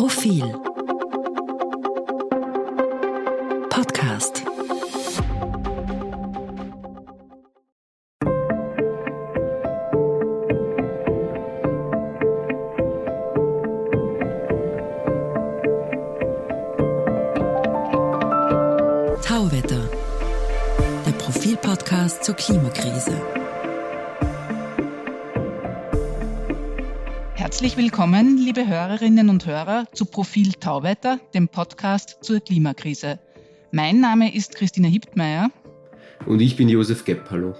Profil. Podcast. Tauwetter. Der Profil-Podcast zur Klimakrise. Herzlich willkommen, liebe Hörerinnen und Hörer, zu Profil Tauwetter, dem Podcast zur Klimakrise. Mein Name ist Christina Hiptmeier. Und ich bin Josef Gepp. Hallo.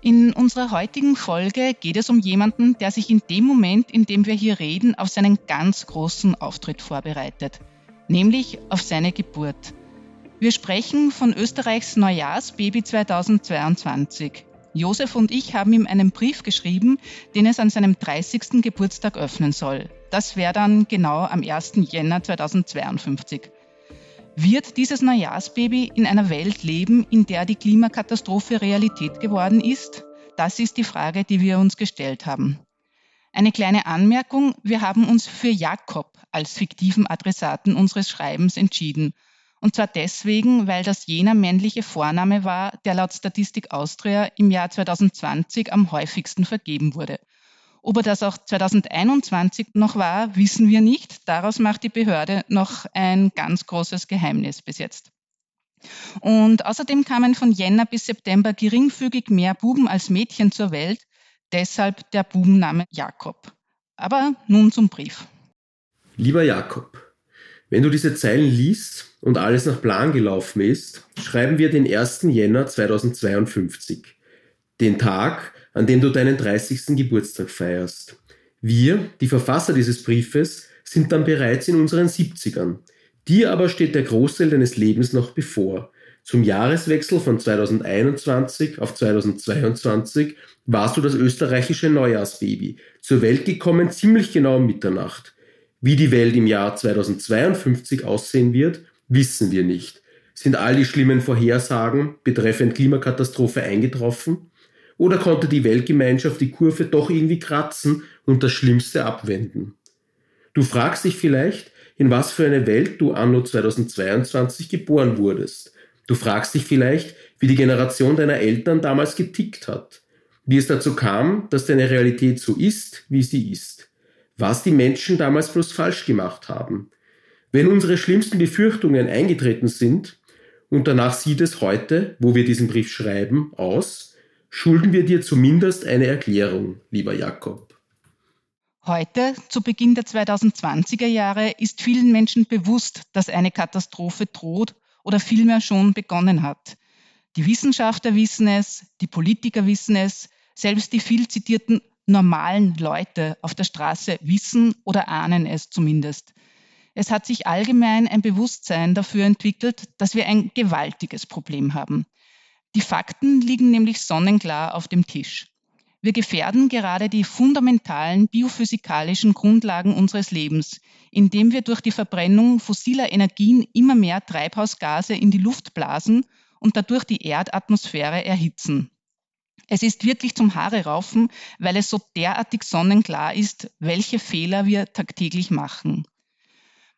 In unserer heutigen Folge geht es um jemanden, der sich in dem Moment, in dem wir hier reden, auf seinen ganz großen Auftritt vorbereitet, nämlich auf seine Geburt. Wir sprechen von Österreichs Neujahrsbaby 2022. Josef und ich haben ihm einen Brief geschrieben, den es an seinem 30. Geburtstag öffnen soll. Das wäre dann genau am 1. Jänner 2052. Wird dieses Neujahrsbaby in einer Welt leben, in der die Klimakatastrophe Realität geworden ist? Das ist die Frage, die wir uns gestellt haben. Eine kleine Anmerkung, wir haben uns für Jakob als fiktiven Adressaten unseres Schreibens entschieden – und zwar deswegen, weil das jener männliche Vorname war, der laut Statistik Austria im Jahr 2020 am häufigsten vergeben wurde. Ob er das auch 2021 noch war, wissen wir nicht. Daraus macht die Behörde noch ein ganz großes Geheimnis bis jetzt. Und außerdem kamen von Jänner bis September geringfügig mehr Buben als Mädchen zur Welt, deshalb der Bubenname Jakob. Aber nun zum Brief. Lieber Jakob, wenn du diese Zeilen liest und alles nach Plan gelaufen ist, schreiben wir den 1. Jänner 2052, den Tag, an dem du deinen 30. Geburtstag feierst. Wir, die Verfasser dieses Briefes, sind dann bereits in unseren 70ern. Dir aber steht der Großteil deines Lebens noch bevor. Zum Jahreswechsel von 2021 auf 2022 warst du das österreichische Neujahrsbaby, zur Welt gekommen ziemlich genau um Mitternacht. Wie die Welt im Jahr 2052 aussehen wird, wissen wir nicht. Sind all die schlimmen Vorhersagen betreffend Klimakatastrophe eingetroffen? Oder konnte die Weltgemeinschaft die Kurve doch irgendwie kratzen und das Schlimmste abwenden? Du fragst dich vielleicht, in was für eine Welt du anno 2022 geboren wurdest. Du fragst dich vielleicht, wie die Generation deiner Eltern damals getickt hat. Wie es dazu kam, dass deine Realität so ist, wie sie ist was die Menschen damals bloß falsch gemacht haben. Wenn unsere schlimmsten Befürchtungen eingetreten sind, und danach sieht es heute, wo wir diesen Brief schreiben, aus, schulden wir dir zumindest eine Erklärung, lieber Jakob. Heute, zu Beginn der 2020er Jahre, ist vielen Menschen bewusst, dass eine Katastrophe droht oder vielmehr schon begonnen hat. Die Wissenschaftler wissen es, die Politiker wissen es, selbst die viel zitierten normalen Leute auf der Straße wissen oder ahnen es zumindest. Es hat sich allgemein ein Bewusstsein dafür entwickelt, dass wir ein gewaltiges Problem haben. Die Fakten liegen nämlich sonnenklar auf dem Tisch. Wir gefährden gerade die fundamentalen biophysikalischen Grundlagen unseres Lebens, indem wir durch die Verbrennung fossiler Energien immer mehr Treibhausgase in die Luft blasen und dadurch die Erdatmosphäre erhitzen. Es ist wirklich zum Haare raufen, weil es so derartig sonnenklar ist, welche Fehler wir tagtäglich machen.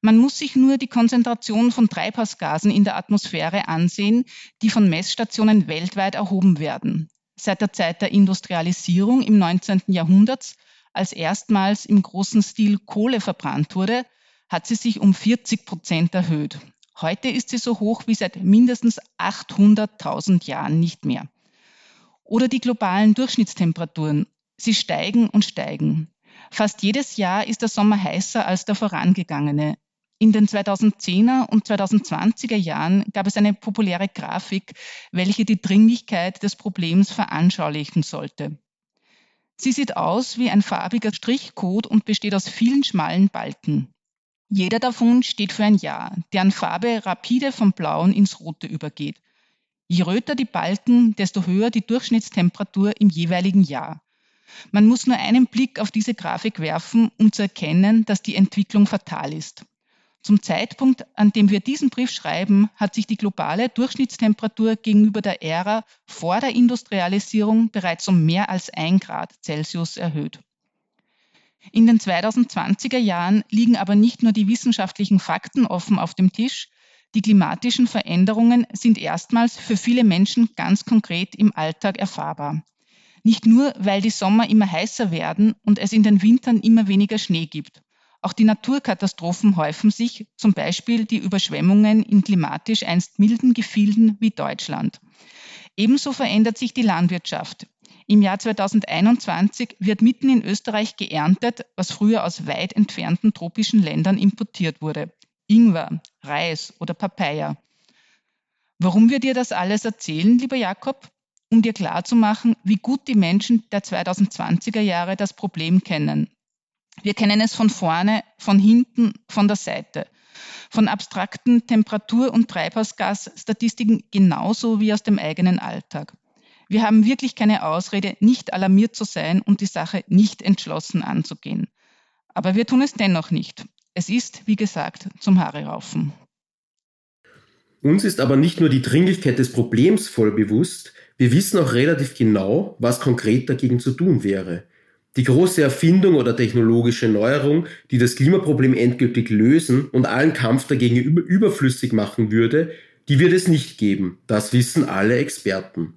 Man muss sich nur die Konzentration von Treibhausgasen in der Atmosphäre ansehen, die von Messstationen weltweit erhoben werden. Seit der Zeit der Industrialisierung im 19. Jahrhundert, als erstmals im großen Stil Kohle verbrannt wurde, hat sie sich um 40 Prozent erhöht. Heute ist sie so hoch wie seit mindestens 800.000 Jahren nicht mehr. Oder die globalen Durchschnittstemperaturen. Sie steigen und steigen. Fast jedes Jahr ist der Sommer heißer als der vorangegangene. In den 2010er und 2020er Jahren gab es eine populäre Grafik, welche die Dringlichkeit des Problems veranschaulichen sollte. Sie sieht aus wie ein farbiger Strichcode und besteht aus vielen schmalen Balken. Jeder davon steht für ein Jahr, deren Farbe rapide vom Blauen ins Rote übergeht. Je röter die Balken, desto höher die Durchschnittstemperatur im jeweiligen Jahr. Man muss nur einen Blick auf diese Grafik werfen, um zu erkennen, dass die Entwicklung fatal ist. Zum Zeitpunkt, an dem wir diesen Brief schreiben, hat sich die globale Durchschnittstemperatur gegenüber der Ära vor der Industrialisierung bereits um mehr als ein Grad Celsius erhöht. In den 2020er Jahren liegen aber nicht nur die wissenschaftlichen Fakten offen auf dem Tisch, die klimatischen Veränderungen sind erstmals für viele Menschen ganz konkret im Alltag erfahrbar. Nicht nur, weil die Sommer immer heißer werden und es in den Wintern immer weniger Schnee gibt. Auch die Naturkatastrophen häufen sich, zum Beispiel die Überschwemmungen in klimatisch einst milden Gefilden wie Deutschland. Ebenso verändert sich die Landwirtschaft. Im Jahr 2021 wird mitten in Österreich geerntet, was früher aus weit entfernten tropischen Ländern importiert wurde. Ingwer, Reis oder Papaya. Warum wir dir das alles erzählen, lieber Jakob? Um dir klarzumachen, wie gut die Menschen der 2020er Jahre das Problem kennen. Wir kennen es von vorne, von hinten, von der Seite. Von abstrakten Temperatur- und Treibhausgasstatistiken genauso wie aus dem eigenen Alltag. Wir haben wirklich keine Ausrede, nicht alarmiert zu sein und die Sache nicht entschlossen anzugehen. Aber wir tun es dennoch nicht. Es ist, wie gesagt, zum Haare raufen. Uns ist aber nicht nur die Dringlichkeit des Problems voll bewusst, wir wissen auch relativ genau, was konkret dagegen zu tun wäre. Die große Erfindung oder technologische Neuerung, die das Klimaproblem endgültig lösen und allen Kampf dagegen überflüssig machen würde, die wird es nicht geben. Das wissen alle Experten.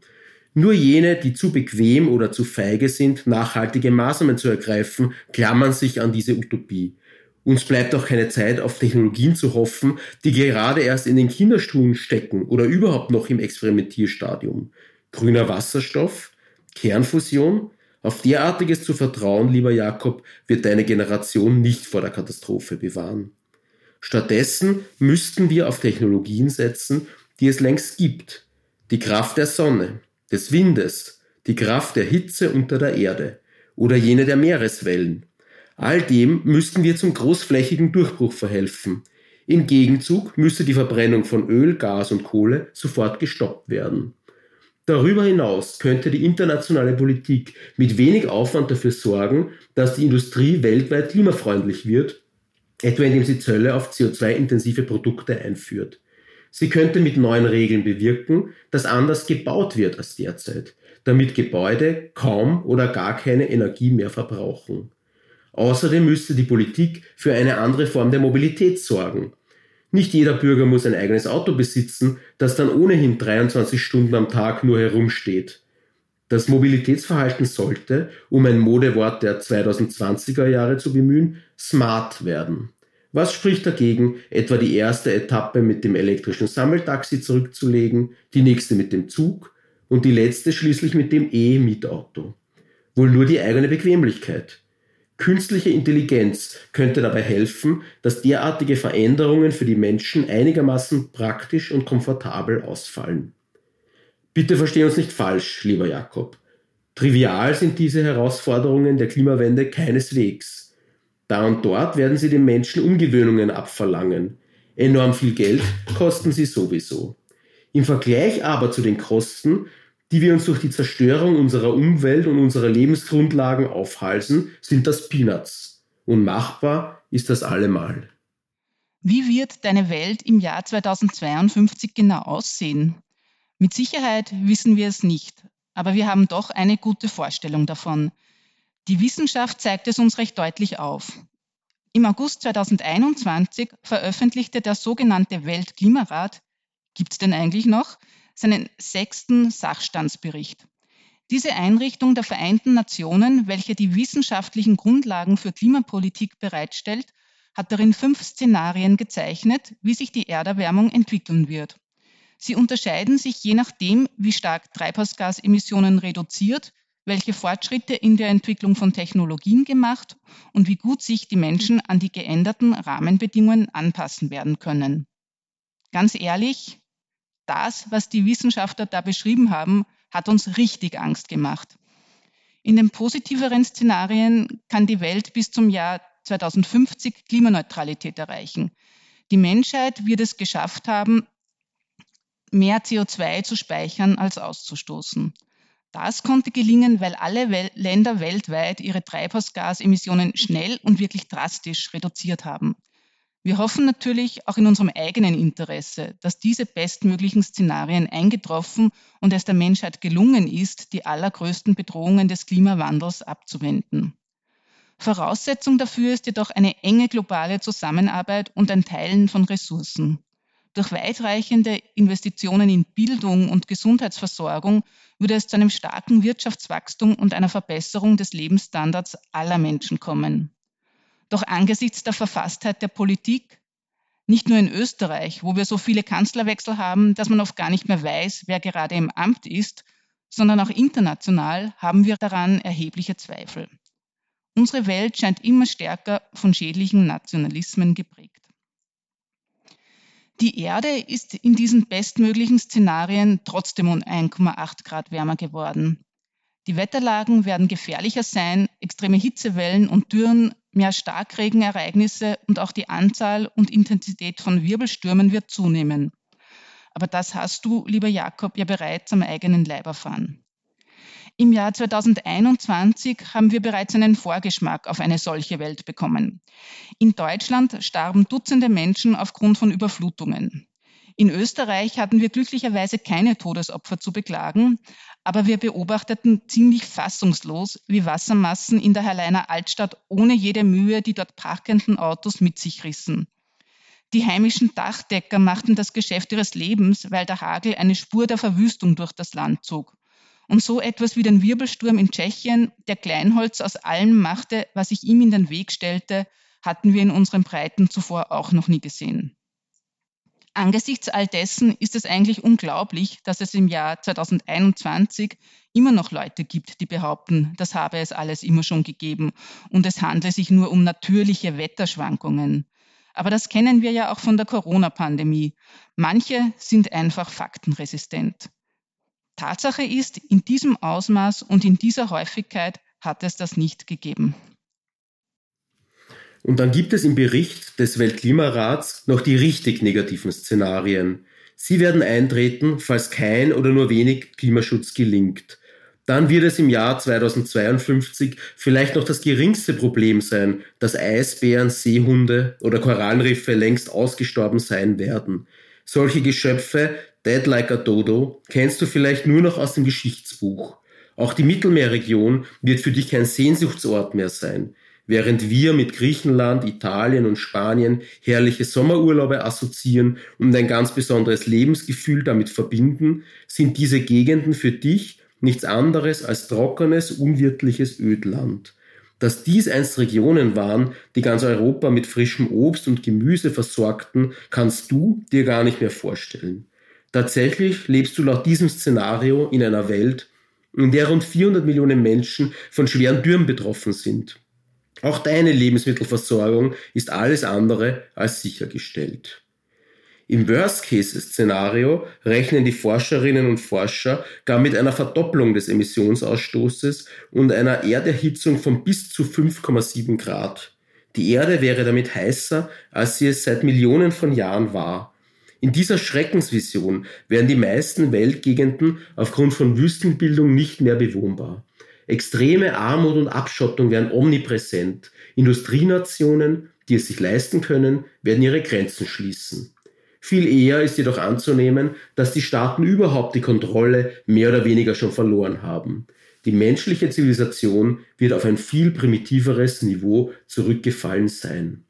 Nur jene, die zu bequem oder zu feige sind, nachhaltige Maßnahmen zu ergreifen, klammern sich an diese Utopie. Uns bleibt auch keine Zeit, auf Technologien zu hoffen, die gerade erst in den Kinderschuhen stecken oder überhaupt noch im Experimentierstadium. Grüner Wasserstoff, Kernfusion, auf derartiges zu vertrauen, lieber Jakob, wird deine Generation nicht vor der Katastrophe bewahren. Stattdessen müssten wir auf Technologien setzen, die es längst gibt. Die Kraft der Sonne, des Windes, die Kraft der Hitze unter der Erde oder jene der Meereswellen. All dem müssten wir zum großflächigen Durchbruch verhelfen. Im Gegenzug müsste die Verbrennung von Öl, Gas und Kohle sofort gestoppt werden. Darüber hinaus könnte die internationale Politik mit wenig Aufwand dafür sorgen, dass die Industrie weltweit klimafreundlich wird, etwa indem sie Zölle auf CO2-intensive Produkte einführt. Sie könnte mit neuen Regeln bewirken, dass anders gebaut wird als derzeit, damit Gebäude kaum oder gar keine Energie mehr verbrauchen. Außerdem müsste die Politik für eine andere Form der Mobilität sorgen. Nicht jeder Bürger muss ein eigenes Auto besitzen, das dann ohnehin 23 Stunden am Tag nur herumsteht. Das Mobilitätsverhalten sollte, um ein Modewort der 2020er Jahre zu bemühen, smart werden. Was spricht dagegen, etwa die erste Etappe mit dem elektrischen Sammeltaxi zurückzulegen, die nächste mit dem Zug und die letzte schließlich mit dem E-Mietauto? Wohl nur die eigene Bequemlichkeit. Künstliche Intelligenz könnte dabei helfen, dass derartige Veränderungen für die Menschen einigermaßen praktisch und komfortabel ausfallen. Bitte versteh uns nicht falsch, lieber Jakob. Trivial sind diese Herausforderungen der Klimawende keineswegs. Da und dort werden sie den Menschen Umgewöhnungen abverlangen. Enorm viel Geld kosten sie sowieso. Im Vergleich aber zu den Kosten, die wir uns durch die Zerstörung unserer Umwelt und unserer Lebensgrundlagen aufhalsen, sind das Peanuts. Und machbar ist das allemal. Wie wird deine Welt im Jahr 2052 genau aussehen? Mit Sicherheit wissen wir es nicht, aber wir haben doch eine gute Vorstellung davon. Die Wissenschaft zeigt es uns recht deutlich auf. Im August 2021 veröffentlichte der sogenannte Weltklimarat, gibt es denn eigentlich noch, seinen sechsten Sachstandsbericht. Diese Einrichtung der Vereinten Nationen, welche die wissenschaftlichen Grundlagen für Klimapolitik bereitstellt, hat darin fünf Szenarien gezeichnet, wie sich die Erderwärmung entwickeln wird. Sie unterscheiden sich je nachdem, wie stark Treibhausgasemissionen reduziert, welche Fortschritte in der Entwicklung von Technologien gemacht und wie gut sich die Menschen an die geänderten Rahmenbedingungen anpassen werden können. Ganz ehrlich, das, was die Wissenschaftler da beschrieben haben, hat uns richtig Angst gemacht. In den positiveren Szenarien kann die Welt bis zum Jahr 2050 Klimaneutralität erreichen. Die Menschheit wird es geschafft haben, mehr CO2 zu speichern als auszustoßen. Das konnte gelingen, weil alle Wel Länder weltweit ihre Treibhausgasemissionen schnell und wirklich drastisch reduziert haben. Wir hoffen natürlich auch in unserem eigenen Interesse, dass diese bestmöglichen Szenarien eingetroffen und es der Menschheit gelungen ist, die allergrößten Bedrohungen des Klimawandels abzuwenden. Voraussetzung dafür ist jedoch eine enge globale Zusammenarbeit und ein Teilen von Ressourcen. Durch weitreichende Investitionen in Bildung und Gesundheitsversorgung würde es zu einem starken Wirtschaftswachstum und einer Verbesserung des Lebensstandards aller Menschen kommen. Doch angesichts der Verfasstheit der Politik, nicht nur in Österreich, wo wir so viele Kanzlerwechsel haben, dass man oft gar nicht mehr weiß, wer gerade im Amt ist, sondern auch international haben wir daran erhebliche Zweifel. Unsere Welt scheint immer stärker von schädlichen Nationalismen geprägt. Die Erde ist in diesen bestmöglichen Szenarien trotzdem um 1,8 Grad wärmer geworden. Die Wetterlagen werden gefährlicher sein, extreme Hitzewellen und Dürren, mehr Starkregenereignisse und auch die Anzahl und Intensität von Wirbelstürmen wird zunehmen. Aber das hast du, lieber Jakob, ja bereits am eigenen Leib erfahren. Im Jahr 2021 haben wir bereits einen Vorgeschmack auf eine solche Welt bekommen. In Deutschland starben Dutzende Menschen aufgrund von Überflutungen. In Österreich hatten wir glücklicherweise keine Todesopfer zu beklagen, aber wir beobachteten ziemlich fassungslos, wie Wassermassen in der Herleiner Altstadt ohne jede Mühe die dort parkenden Autos mit sich rissen. Die heimischen Dachdecker machten das Geschäft ihres Lebens, weil der Hagel eine Spur der Verwüstung durch das Land zog. Und so etwas wie den Wirbelsturm in Tschechien, der Kleinholz aus allem machte, was sich ihm in den Weg stellte, hatten wir in unseren Breiten zuvor auch noch nie gesehen. Angesichts all dessen ist es eigentlich unglaublich, dass es im Jahr 2021 immer noch Leute gibt, die behaupten, das habe es alles immer schon gegeben und es handle sich nur um natürliche Wetterschwankungen. Aber das kennen wir ja auch von der Corona-Pandemie. Manche sind einfach faktenresistent. Tatsache ist, in diesem Ausmaß und in dieser Häufigkeit hat es das nicht gegeben. Und dann gibt es im Bericht des Weltklimarats noch die richtig negativen Szenarien. Sie werden eintreten, falls kein oder nur wenig Klimaschutz gelingt. Dann wird es im Jahr 2052 vielleicht noch das geringste Problem sein, dass Eisbären, Seehunde oder Korallenriffe längst ausgestorben sein werden. Solche Geschöpfe, Dead Like a Dodo, kennst du vielleicht nur noch aus dem Geschichtsbuch. Auch die Mittelmeerregion wird für dich kein Sehnsuchtsort mehr sein. Während wir mit Griechenland, Italien und Spanien herrliche Sommerurlaube assoziieren und ein ganz besonderes Lebensgefühl damit verbinden, sind diese Gegenden für dich nichts anderes als trockenes, unwirtliches Ödland. Dass dies einst Regionen waren, die ganz Europa mit frischem Obst und Gemüse versorgten, kannst du dir gar nicht mehr vorstellen. Tatsächlich lebst du laut diesem Szenario in einer Welt, in der rund 400 Millionen Menschen von schweren Dürren betroffen sind. Auch deine Lebensmittelversorgung ist alles andere als sichergestellt. Im Worst-Case-Szenario rechnen die Forscherinnen und Forscher gar mit einer Verdopplung des Emissionsausstoßes und einer Erderhitzung von bis zu 5,7 Grad. Die Erde wäre damit heißer, als sie es seit Millionen von Jahren war. In dieser Schreckensvision wären die meisten Weltgegenden aufgrund von Wüstenbildung nicht mehr bewohnbar. Extreme Armut und Abschottung wären omnipräsent. Industrienationen, die es sich leisten können, werden ihre Grenzen schließen. Viel eher ist jedoch anzunehmen, dass die Staaten überhaupt die Kontrolle mehr oder weniger schon verloren haben. Die menschliche Zivilisation wird auf ein viel primitiveres Niveau zurückgefallen sein.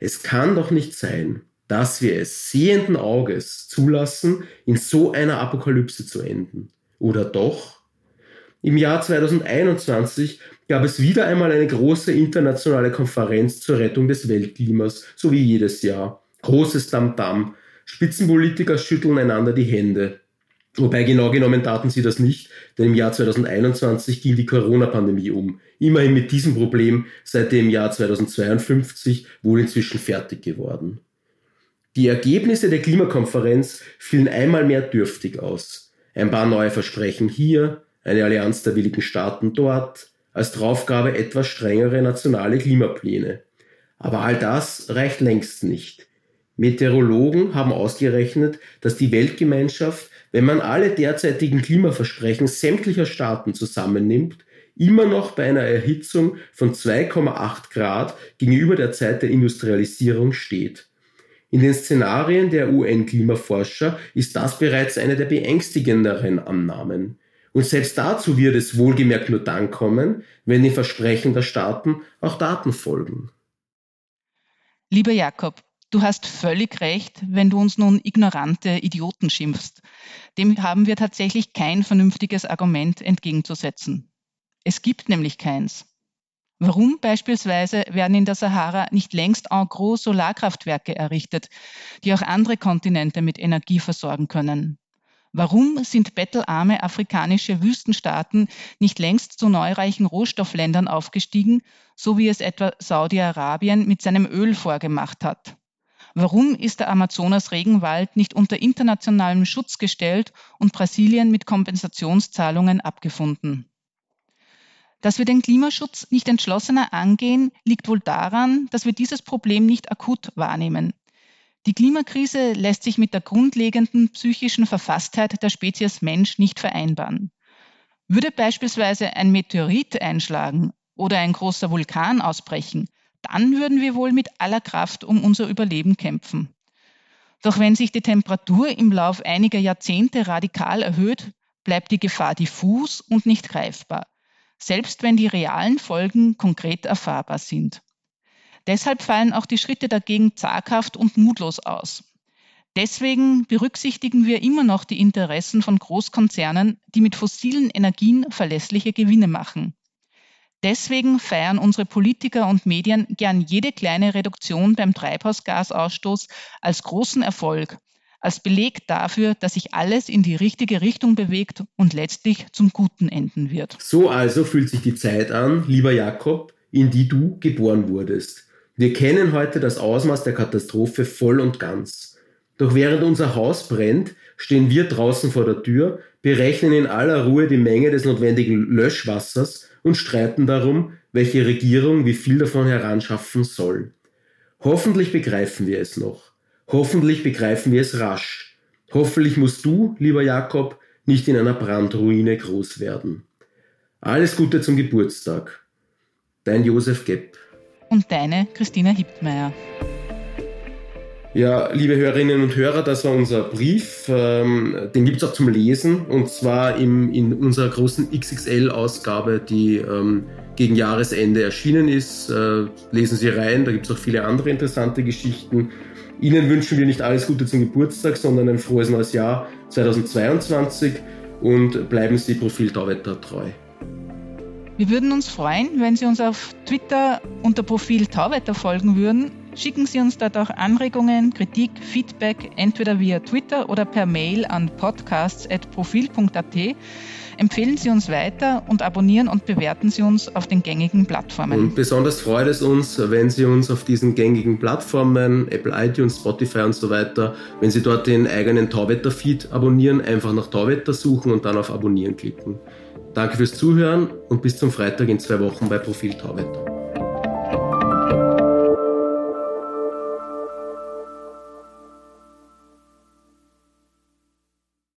Es kann doch nicht sein, dass wir es sehenden Auges zulassen, in so einer Apokalypse zu enden. Oder doch? Im Jahr 2021 gab es wieder einmal eine große internationale Konferenz zur Rettung des Weltklimas, so wie jedes Jahr. Großes Tamtam, Spitzenpolitiker schütteln einander die Hände. Wobei genau genommen taten sie das nicht, denn im Jahr 2021 ging die Corona-Pandemie um. Immerhin mit diesem Problem seit dem Jahr 2052 wohl inzwischen fertig geworden. Die Ergebnisse der Klimakonferenz fielen einmal mehr dürftig aus. Ein paar neue Versprechen hier, eine Allianz der willigen Staaten dort, als Draufgabe etwas strengere nationale Klimapläne. Aber all das reicht längst nicht. Meteorologen haben ausgerechnet, dass die Weltgemeinschaft, wenn man alle derzeitigen Klimaversprechen sämtlicher Staaten zusammennimmt, immer noch bei einer Erhitzung von 2,8 Grad gegenüber der Zeit der Industrialisierung steht. In den Szenarien der UN-Klimaforscher ist das bereits eine der beängstigenderen Annahmen. Und selbst dazu wird es wohlgemerkt nur dann kommen, wenn den Versprechen der Staaten auch Daten folgen. Lieber Jakob, du hast völlig recht, wenn du uns nun ignorante Idioten schimpfst. Dem haben wir tatsächlich kein vernünftiges Argument entgegenzusetzen. Es gibt nämlich keins. Warum beispielsweise werden in der Sahara nicht längst en gros Solarkraftwerke errichtet, die auch andere Kontinente mit Energie versorgen können? Warum sind bettelarme afrikanische Wüstenstaaten nicht längst zu neureichen Rohstoffländern aufgestiegen, so wie es etwa Saudi-Arabien mit seinem Öl vorgemacht hat? Warum ist der Amazonas-Regenwald nicht unter internationalem Schutz gestellt und Brasilien mit Kompensationszahlungen abgefunden? Dass wir den Klimaschutz nicht entschlossener angehen, liegt wohl daran, dass wir dieses Problem nicht akut wahrnehmen. Die Klimakrise lässt sich mit der grundlegenden psychischen Verfasstheit der Spezies Mensch nicht vereinbaren. Würde beispielsweise ein Meteorit einschlagen oder ein großer Vulkan ausbrechen, dann würden wir wohl mit aller Kraft um unser Überleben kämpfen. Doch wenn sich die Temperatur im Lauf einiger Jahrzehnte radikal erhöht, bleibt die Gefahr diffus und nicht greifbar, selbst wenn die realen Folgen konkret erfahrbar sind. Deshalb fallen auch die Schritte dagegen zaghaft und mutlos aus. Deswegen berücksichtigen wir immer noch die Interessen von Großkonzernen, die mit fossilen Energien verlässliche Gewinne machen. Deswegen feiern unsere Politiker und Medien gern jede kleine Reduktion beim Treibhausgasausstoß als großen Erfolg, als Beleg dafür, dass sich alles in die richtige Richtung bewegt und letztlich zum Guten enden wird. So also fühlt sich die Zeit an, lieber Jakob, in die du geboren wurdest. Wir kennen heute das Ausmaß der Katastrophe voll und ganz. Doch während unser Haus brennt, stehen wir draußen vor der Tür, berechnen in aller Ruhe die Menge des notwendigen Löschwassers und streiten darum, welche Regierung wie viel davon heranschaffen soll. Hoffentlich begreifen wir es noch. Hoffentlich begreifen wir es rasch. Hoffentlich musst du, lieber Jakob, nicht in einer Brandruine groß werden. Alles Gute zum Geburtstag. Dein Josef Gepp und deine Christina Hiptmeier. Ja, liebe Hörerinnen und Hörer, das war unser Brief. Ähm, den gibt es auch zum Lesen und zwar im, in unserer großen XXL-Ausgabe, die ähm, gegen Jahresende erschienen ist. Äh, lesen Sie rein, da gibt es auch viele andere interessante Geschichten. Ihnen wünschen wir nicht alles Gute zum Geburtstag, sondern ein frohes neues Jahr 2022 und bleiben Sie Profil treu. Wir würden uns freuen, wenn Sie uns auf Twitter unter Profil Tauwetter folgen würden. Schicken Sie uns dort auch Anregungen, Kritik, Feedback, entweder via Twitter oder per Mail an podcasts.profil.at. Empfehlen Sie uns weiter und abonnieren und bewerten Sie uns auf den gängigen Plattformen. Und besonders freut es uns, wenn Sie uns auf diesen gängigen Plattformen, Apple iTunes, Spotify und so weiter, wenn Sie dort den eigenen Tauwetter-Feed abonnieren, einfach nach Tauwetter suchen und dann auf Abonnieren klicken. Danke fürs Zuhören und bis zum Freitag in zwei Wochen bei Profil Tauwetter.